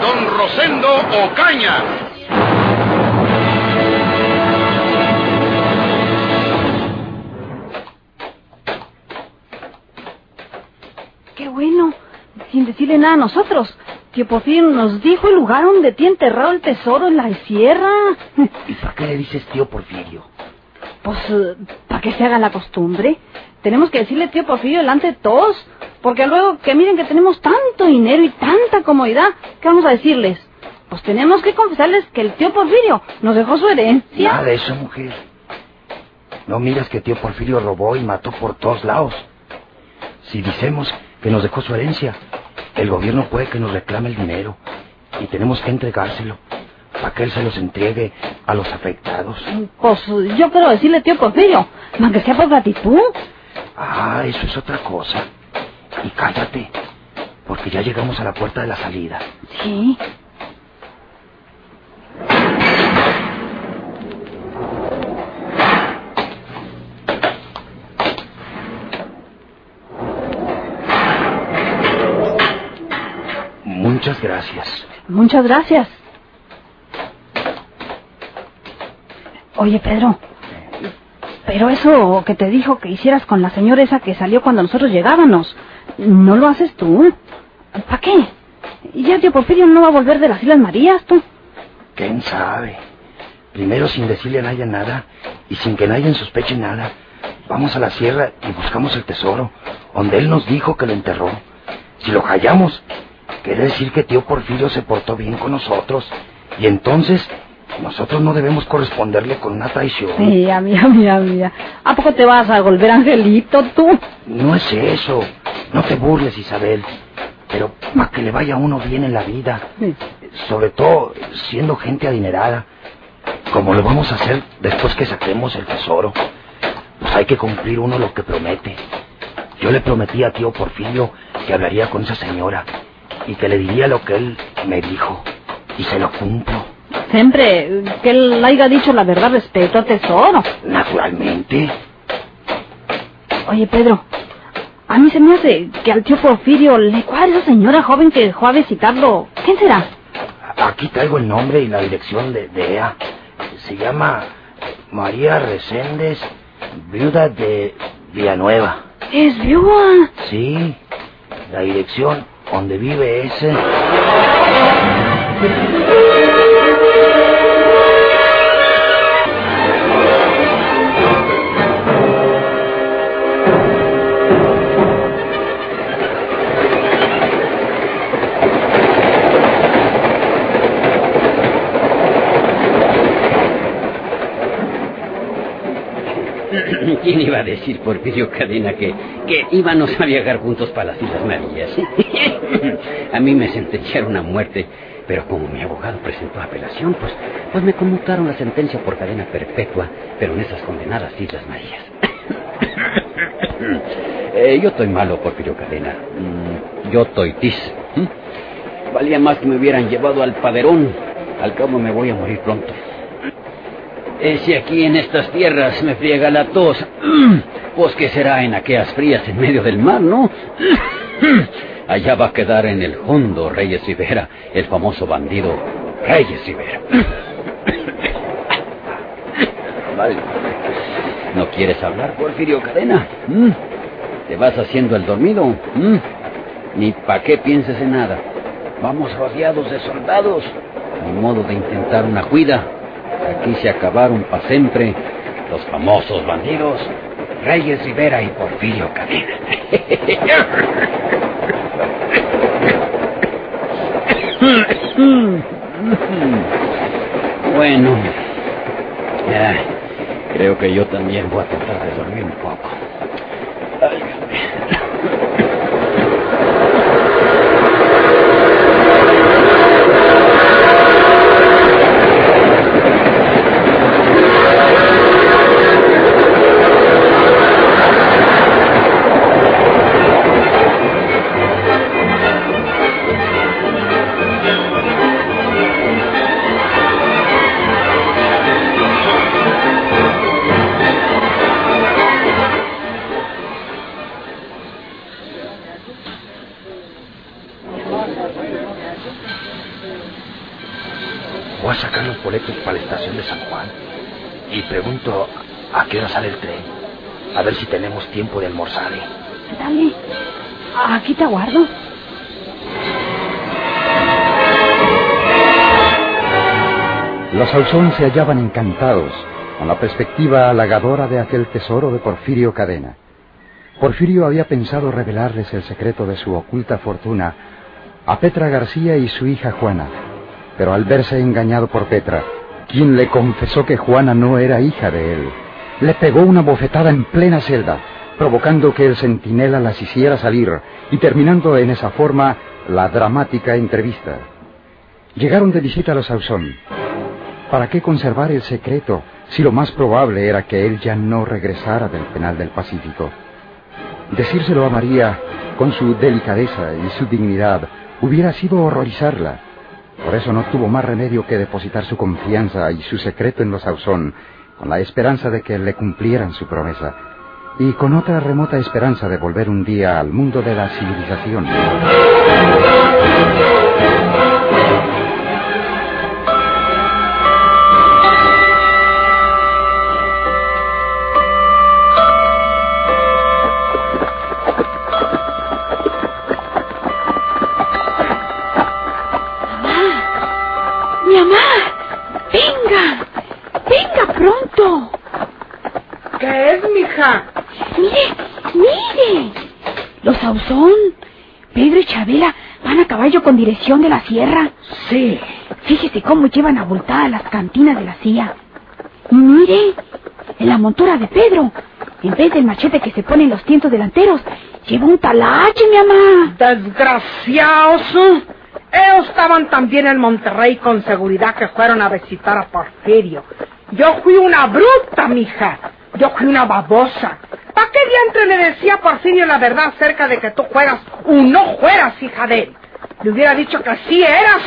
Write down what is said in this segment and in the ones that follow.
Don Rosendo Ocaña. Qué bueno, sin decirle nada a nosotros. Tío Porfirio nos dijo el lugar donde tiene enterrado el tesoro en la sierra. ¿Y para qué le dices tío Porfirio? Pues, eh, para que se haga la costumbre. Tenemos que decirle tío Porfirio delante de todos. Porque luego que miren que tenemos tanto dinero y tanta comodidad, ¿qué vamos a decirles? Pues tenemos que confesarles que el tío Porfirio nos dejó su herencia. Nada de eso, mujer. No miras que tío Porfirio robó y mató por todos lados. Si decimos que nos dejó su herencia, el gobierno puede que nos reclame el dinero y tenemos que entregárselo para que él se los entregue a los afectados. Pues yo quiero decirle tío Porfirio, aunque sea por gratitud. Ah, eso es otra cosa. Y cállate, porque ya llegamos a la puerta de la salida. Sí. Muchas gracias. Muchas gracias. Oye, Pedro. Pero eso que te dijo que hicieras con la señora esa que salió cuando nosotros llegábamos, ¿no lo haces tú? ¿Para qué? Ya tío Porfirio no va a volver de las Islas Marías, tú. ¿Quién sabe? Primero sin decirle a nadie nada y sin que nadie sospeche nada, vamos a la sierra y buscamos el tesoro, donde él nos dijo que lo enterró. Si lo hallamos, quiere decir que tío Porfirio se portó bien con nosotros. Y entonces, nosotros no debemos corresponderle con una traición. Mía, mía, mía, mía. ¿A poco te vas a volver angelito tú? No es eso. No te burles, Isabel. Pero para que le vaya a uno bien en la vida. Sobre todo siendo gente adinerada. Como lo vamos a hacer después que saquemos el tesoro. Pues hay que cumplir uno lo que promete. Yo le prometí a tío Porfirio que hablaría con esa señora y que le diría lo que él me dijo. Y se lo cumplo. Siempre que él haya dicho la verdad respecto al tesoro. Naturalmente. Oye, Pedro, a mí se me hace que al tío Porfirio le cuadra esa señora joven que dejó a visitarlo. ¿Quién será? Aquí traigo el nombre y la dirección de, de ella. Se llama María Reséndez, viuda de Villanueva. Es viuda. Sí, la dirección donde vive ese. ¿Quién iba a decir, Porfirio Cadena, que, que íbamos a viajar juntos para las Islas Marías? a mí me sentenciaron a muerte, pero como mi abogado presentó apelación, pues, pues me conmutaron la sentencia por cadena perpetua, pero en esas condenadas Islas Marías. Eh, yo estoy malo, Porfirio Cadena. Mm, Yo estoy tis. Valía más que me hubieran llevado al paderón. Al cabo me voy a morir pronto. Eh, si aquí en estas tierras me friega la tos, pues que será en aquellas frías en medio del mar, ¿no? Allá va a quedar en el hondo Reyes Rivera, el famoso bandido Reyes Rivera. ¿No quieres hablar, Porfirio Cadena? ¿Mm? ¿Te vas haciendo el dormido? ¿Mm? Ni pa' qué pienses en nada. Vamos rodeados de soldados. Ni modo de intentar una cuida. Aquí se acabaron para siempre los famosos bandidos Reyes Rivera y Porfirio Cadena. Bueno, creo que yo también voy a tratar de dormir un poco. Boletos para la estación de San Juan y pregunto a qué hora sale el tren. A ver si tenemos tiempo de almorzar. ¿eh? Dale. Aquí te aguardo. Los Ausón se hallaban encantados con la perspectiva halagadora de aquel tesoro de Porfirio Cadena. Porfirio había pensado revelarles el secreto de su oculta fortuna a Petra García y su hija Juana, pero al verse engañado por Petra, quien le confesó que Juana no era hija de él, le pegó una bofetada en plena celda, provocando que el centinela las hiciera salir y terminando en esa forma la dramática entrevista. Llegaron de visita a los Ausón. ¿Para qué conservar el secreto si lo más probable era que él ya no regresara del penal del Pacífico? Decírselo a María, con su delicadeza y su dignidad, hubiera sido horrorizarla. Por eso no tuvo más remedio que depositar su confianza y su secreto en los Ausón, con la esperanza de que le cumplieran su promesa, y con otra remota esperanza de volver un día al mundo de la civilización. Los Ausón, Pedro y Chabela van a caballo con dirección de la sierra. Sí. Fíjese cómo llevan abultadas las cantinas de la CIA. Y mire, en la montura de Pedro, en vez del machete que se pone en los tientos delanteros, lleva un talache, mi mamá. Desgraciados. Ellos estaban también en Monterrey con seguridad que fueron a visitar a Porfirio. Yo fui una bruta, mija. Yo fui una babosa. ¿Para qué diantre le decía Porfirio la verdad acerca de que tú fueras o no fueras hija de él? Le hubiera dicho que sí eras.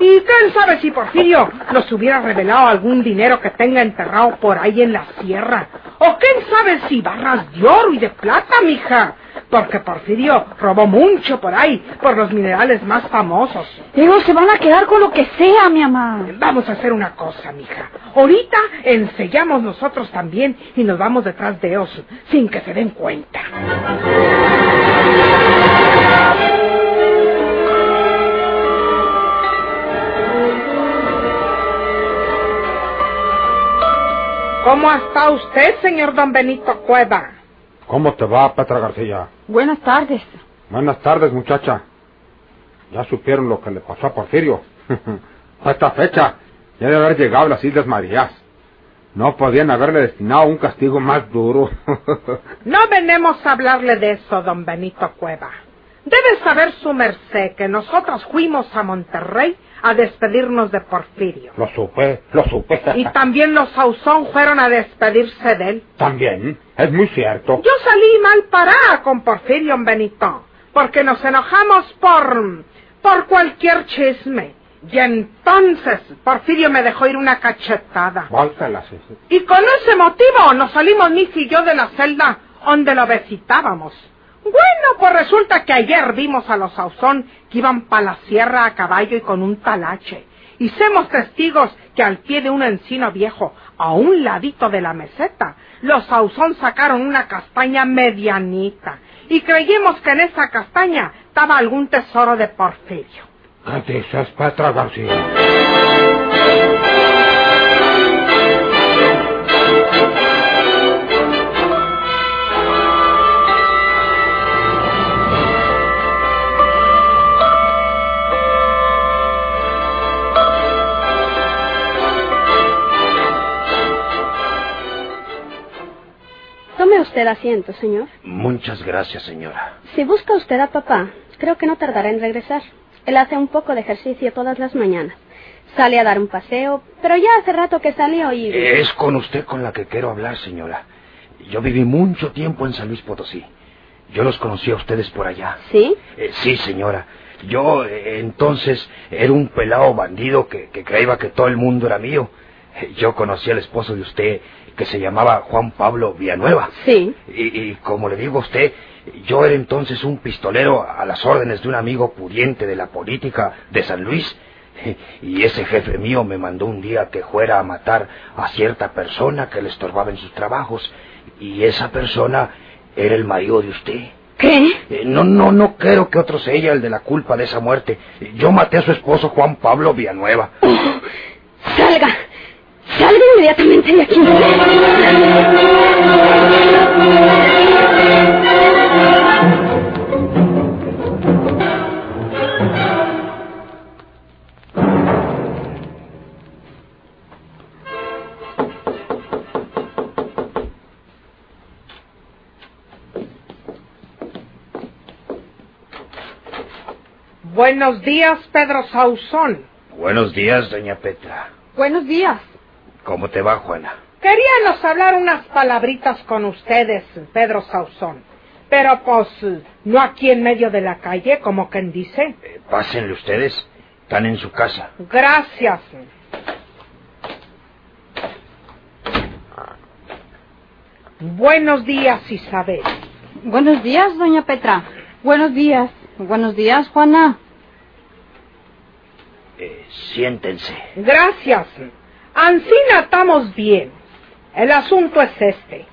Y quién sabe si Porfirio nos hubiera revelado algún dinero que tenga enterrado por ahí en la sierra. O quién sabe si barras de oro y de plata, mija. Porque Porfirio robó mucho por ahí, por los minerales más famosos. Ellos se van a quedar con lo que sea, mi mamá. Vamos a hacer una cosa, mija. Ahorita ensellamos nosotros también y nos vamos detrás de ellos sin que se den cuenta. ¿Cómo está usted, señor don Benito Cueva? ¿Cómo te va, Petra García? Buenas tardes. Buenas tardes, muchacha. ¿Ya supieron lo que le pasó a Porfirio? a esta fecha ya debe haber llegado a las Islas Marías. No podían haberle destinado un castigo más duro. No venemos a hablarle de eso, don Benito Cueva. Debe saber su merced que nosotros fuimos a Monterrey a despedirnos de Porfirio. lo supe, lo supe. Y también los Ausón fueron a despedirse de él. También, es muy cierto. Yo salí mal parada con Porfirio en Benito, porque nos enojamos por... por cualquier chisme. Y entonces Porfirio me dejó ir una cachetada. Válgalas. Y con ese motivo nos salimos Miss y yo de la celda donde lo visitábamos. Bueno, pues resulta que ayer vimos a los Ausón que iban para la sierra a caballo y con un talache. Somos testigos que al pie de un encino viejo, a un ladito de la meseta, los Ausón sacaron una castaña medianita. Y creímos que en esa castaña estaba algún tesoro de Porfirio. ¿Qué dices, Petra García? Usted asiento, señor. Muchas gracias, señora. Si busca usted a papá, creo que no tardará en regresar. Él hace un poco de ejercicio todas las mañanas. Sale a dar un paseo, pero ya hace rato que salió y... Es con usted con la que quiero hablar, señora. Yo viví mucho tiempo en San Luis Potosí. Yo los conocí a ustedes por allá. ¿Sí? Eh, sí, señora. Yo eh, entonces era un pelado bandido que, que creía que todo el mundo era mío. Yo conocí al esposo de usted que se llamaba Juan Pablo Villanueva. Sí. Y, y como le digo a usted, Yo era entonces un pistolero a las órdenes de un amigo pudiente de la política de San Luis. Y ese jefe mío me mandó un día que fuera a matar a cierta persona que le estorbaba en sus trabajos. Y esa persona era el marido de usted. ¿Qué? Eh, No, no, no quiero que otro sea el de la culpa de esa muerte. Yo maté a su esposo Juan Pablo Villanueva. Salga. Salga inmediatamente de aquí. Buenos días, Pedro Sauzón. Buenos días, doña Petra. Buenos días. ¿Cómo te va, Juana? Queríamos hablar unas palabritas con ustedes, Pedro Sauzón. Pero pues, no aquí en medio de la calle, como quien dice. Eh, pásenle ustedes. Están en su casa. Gracias. Buenos días, Isabel. Buenos días, doña Petra. Buenos días. Buenos días, Juana. Eh, siéntense. Gracias. Ancina estamos bien. El asunto es este.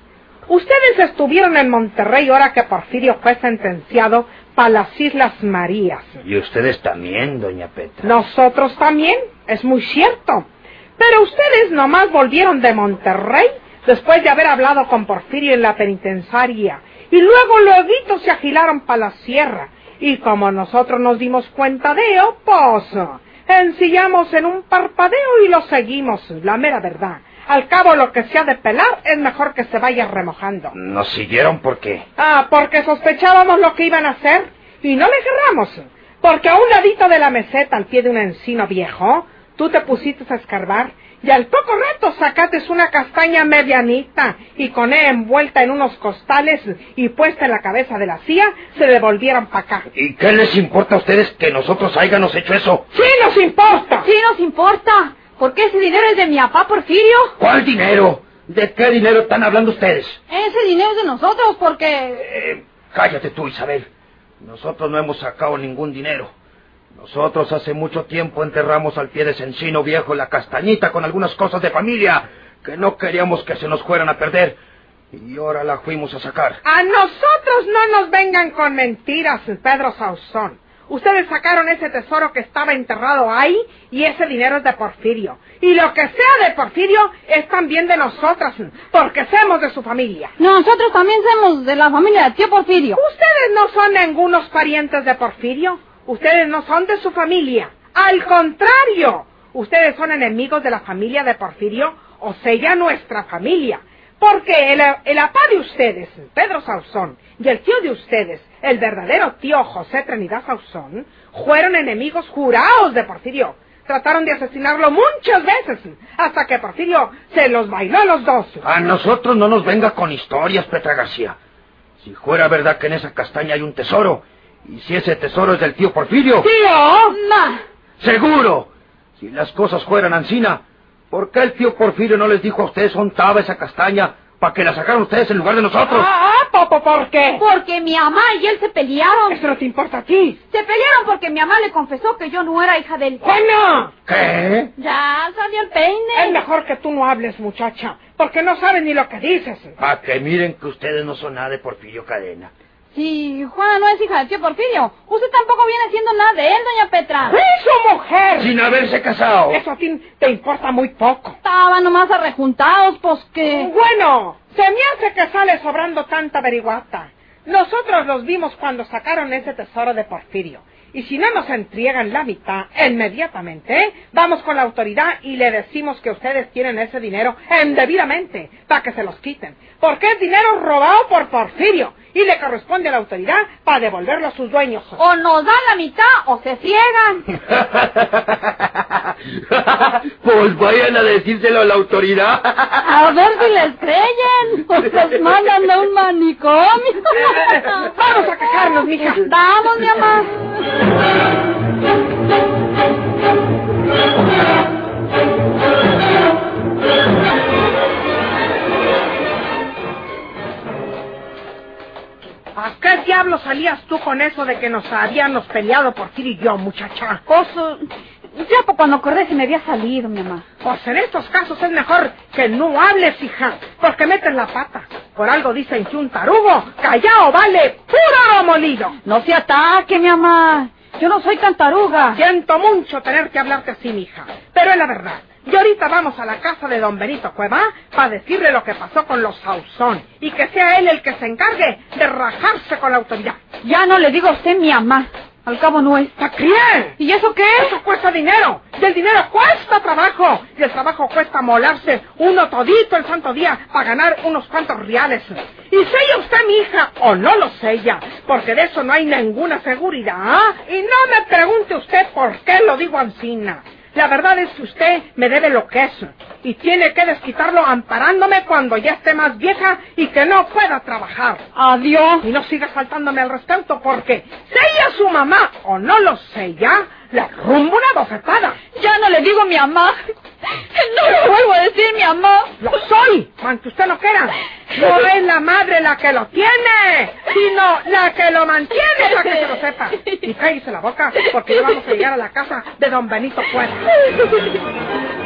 Ustedes estuvieron en Monterrey ahora que Porfirio fue sentenciado para las Islas Marías. Y ustedes también, doña Petra. Nosotros también, es muy cierto. Pero ustedes nomás volvieron de Monterrey después de haber hablado con Porfirio en la penitenciaria. Y luego luego se agilaron para la sierra. Y como nosotros nos dimos cuenta de ello, pues ensillamos en un parpadeo y lo seguimos, la mera verdad. Al cabo lo que se ha de pelar es mejor que se vaya remojando. Nos siguieron porque... Ah, porque sospechábamos lo que iban a hacer y no le agarramos. Porque a un ladito de la meseta, al pie de un encino viejo, tú te pusiste a escarbar y al poco rato sacates una castaña medianita y con ella envuelta en unos costales y puesta en la cabeza de la CIA, se devolvieron para acá. ¿Y qué les importa a ustedes que nosotros hayamos hecho eso? ¡Sí nos importa! Sí nos importa. Porque ese dinero es de mi papá Porfirio. ¿Cuál dinero? ¿De qué dinero están hablando ustedes? Ese dinero es de nosotros porque... Eh, cállate tú, Isabel. Nosotros no hemos sacado ningún dinero. Nosotros hace mucho tiempo enterramos al pie de ese encino viejo la castañita con algunas cosas de familia que no queríamos que se nos fueran a perder. Y ahora la fuimos a sacar. A nosotros no nos vengan con mentiras, Pedro Sauzón. Ustedes sacaron ese tesoro que estaba enterrado ahí y ese dinero es de Porfirio. Y lo que sea de Porfirio es también de nosotras, porque somos de su familia. Nosotros también somos de la familia de tío Porfirio. Ustedes no son ningunos parientes de Porfirio. Ustedes no son de su familia. Al contrario, ustedes son enemigos de la familia de Porfirio, o sea, nuestra familia. Porque el, el apá de ustedes, Pedro Sauzón, y el tío de ustedes, el verdadero tío José Trinidad Sauzón, fueron enemigos jurados de Porfirio. Trataron de asesinarlo muchas veces, hasta que Porfirio se los bailó a los dos. A nosotros no nos venga con historias, Petra García. Si fuera verdad que en esa castaña hay un tesoro, y si ese tesoro es del tío Porfirio... ¡Tío! Ma. ¡Seguro! Si las cosas fueran ansina, ¿por qué el tío Porfirio no les dijo a ustedes estaba esa castaña para que la sacaran ustedes en lugar de nosotros? ¡Ah, Popo, ¿por qué? Porque mi mamá y él se pelearon. Eso no te importa a ti. Se pelearon porque mi mamá le confesó que yo no era hija del... ¡Juana! ¿Qué? Ya salió el Es peine. mejor que tú no hables, muchacha, porque no sabes ni lo que dices. Para que miren que ustedes no son nada de Porfirio Cadena. Si Juana no es hija del tío Porfirio, usted tampoco viene siendo nada de él, doña Petra. ¡Sí, su mujer! Sin haberse casado. Eso a ti te importa muy poco. Estaban nomás arrejuntados, pues que... Bueno, se me hace que sale sobrando tanta averiguata. Nosotros los vimos cuando sacaron ese tesoro de Porfirio. Y si no nos entregan la mitad inmediatamente, ¿eh? vamos con la autoridad y le decimos que ustedes tienen ese dinero indebidamente para que se los quiten. Porque es dinero robado por Porfirio y le corresponde a la autoridad para devolverlo a sus dueños. O nos dan la mitad o se ciegan. pues vayan a decírselo a la autoridad. A ver si les creyen. O los mandan a un manicomio. Vamos a quejarnos, mija. Vamos, mi mamá. ¿A qué diablos salías tú con eso de que nos habíamos peleado por ti y yo, muchacha? Ya pa' cuando acordé se me había salido, mi mamá. Pues en estos casos es mejor que no hables, hija, porque metes la pata. Por algo dicen que un tarugo callado vale puro molido. No se ataque, mi mamá. Yo no soy tan taruga. Siento mucho tener que hablarte así, mija, pero es la verdad. Y ahorita vamos a la casa de don Benito Cueva para decirle lo que pasó con los Sauzón y que sea él el que se encargue de rajarse con la autoridad. Ya no le digo a usted mi mamá. Al cabo no es. ¿Está bien? ¿Y eso qué? Eso cuesta dinero. Y el dinero cuesta trabajo. Y el trabajo cuesta molarse uno todito el santo día para ganar unos cuantos reales. Y sella usted mi hija o no lo sella, porque de eso no hay ninguna seguridad. ¿ah? Y no me pregunte usted por qué lo digo ansina. La verdad es que usted me debe lo que es y tiene que desquitarlo amparándome cuando ya esté más vieja y que no pueda trabajar. Adiós. Y no siga faltándome al respeto porque sella su mamá o no lo sella, le rumbo una bofetada. Ya no le digo mi mamá. No lo vuelvo a decir mi mamá. Lo soy, aunque usted no quiera. No es la madre la que lo tiene, sino la que lo mantiene para que se lo sepa. Y cállese la boca porque ya vamos a llegar a la casa de don Benito Cuervo.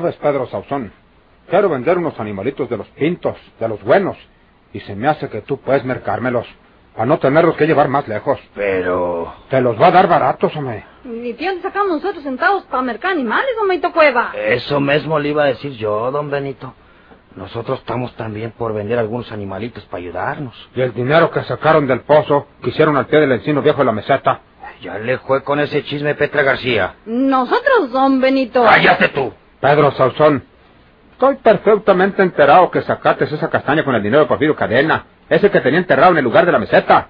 ¿Sabes, Pedro Sauzón? Quiero vender unos animalitos de los pintos, de los buenos, y se me hace que tú puedes mercármelos, para no tenerlos que llevar más lejos. Pero... Te los va a dar baratos, hombre. Ni tiempo sacamos nosotros centavos para mercar animales, don Benito Cueva. Eso mismo le iba a decir yo, don Benito. Nosotros estamos también por vender algunos animalitos para ayudarnos. Y el dinero que sacaron del pozo, que hicieron al pie del encino viejo de la meseta. Ya le fue con ese chisme Petra García. Nosotros, don Benito. ¡Cállate tú! Pedro Sauzón, estoy perfectamente enterado que sacaste esa castaña con el dinero de Porfirio Cadena, ese que tenía enterrado en el lugar de la meseta.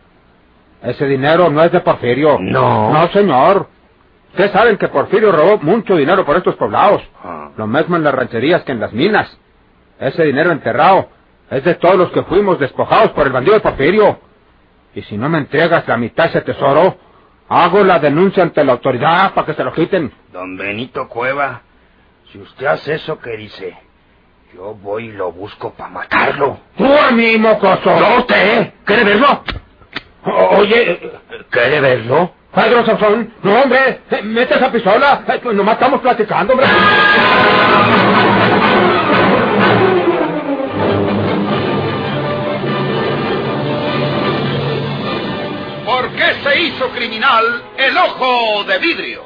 Ese dinero no es de Porfirio. No. No, señor. Ustedes saben que Porfirio robó mucho dinero por estos poblados. Ah. Lo mismo en las rancherías que en las minas. Ese dinero enterrado es de todos los que fuimos despojados por el bandido de Porfirio. Y si no me entregas la mitad de ese tesoro, hago la denuncia ante la autoridad para que se lo quiten. Don Benito Cueva, si usted hace eso que dice, yo voy y lo busco para matarlo. ¡Tú a mí, mocoso! ¿No usted? ¿Quiere verlo? O- Oye, ¿Quiere verlo? Pedro Sansón, no, hombre, eh, mete esa pistola. Eh, pues nomás estamos platicando, hombre. ¿Por qué se hizo criminal el ojo de vidrio?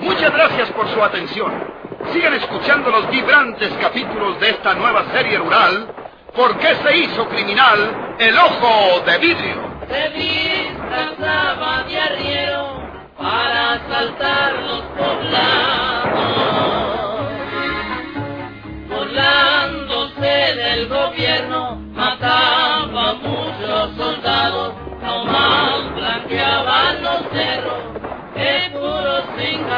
Muchas gracias por su atención. Sigan escuchando los vibrantes capítulos de esta nueva serie rural. ¿Por qué se hizo criminal el ojo de vidrio? se disfrazaba de arriero para asaltar los poblados. Burlándose del gobierno, mataba a muchos soldados, nomás blanqueaban los cerros, de puros sin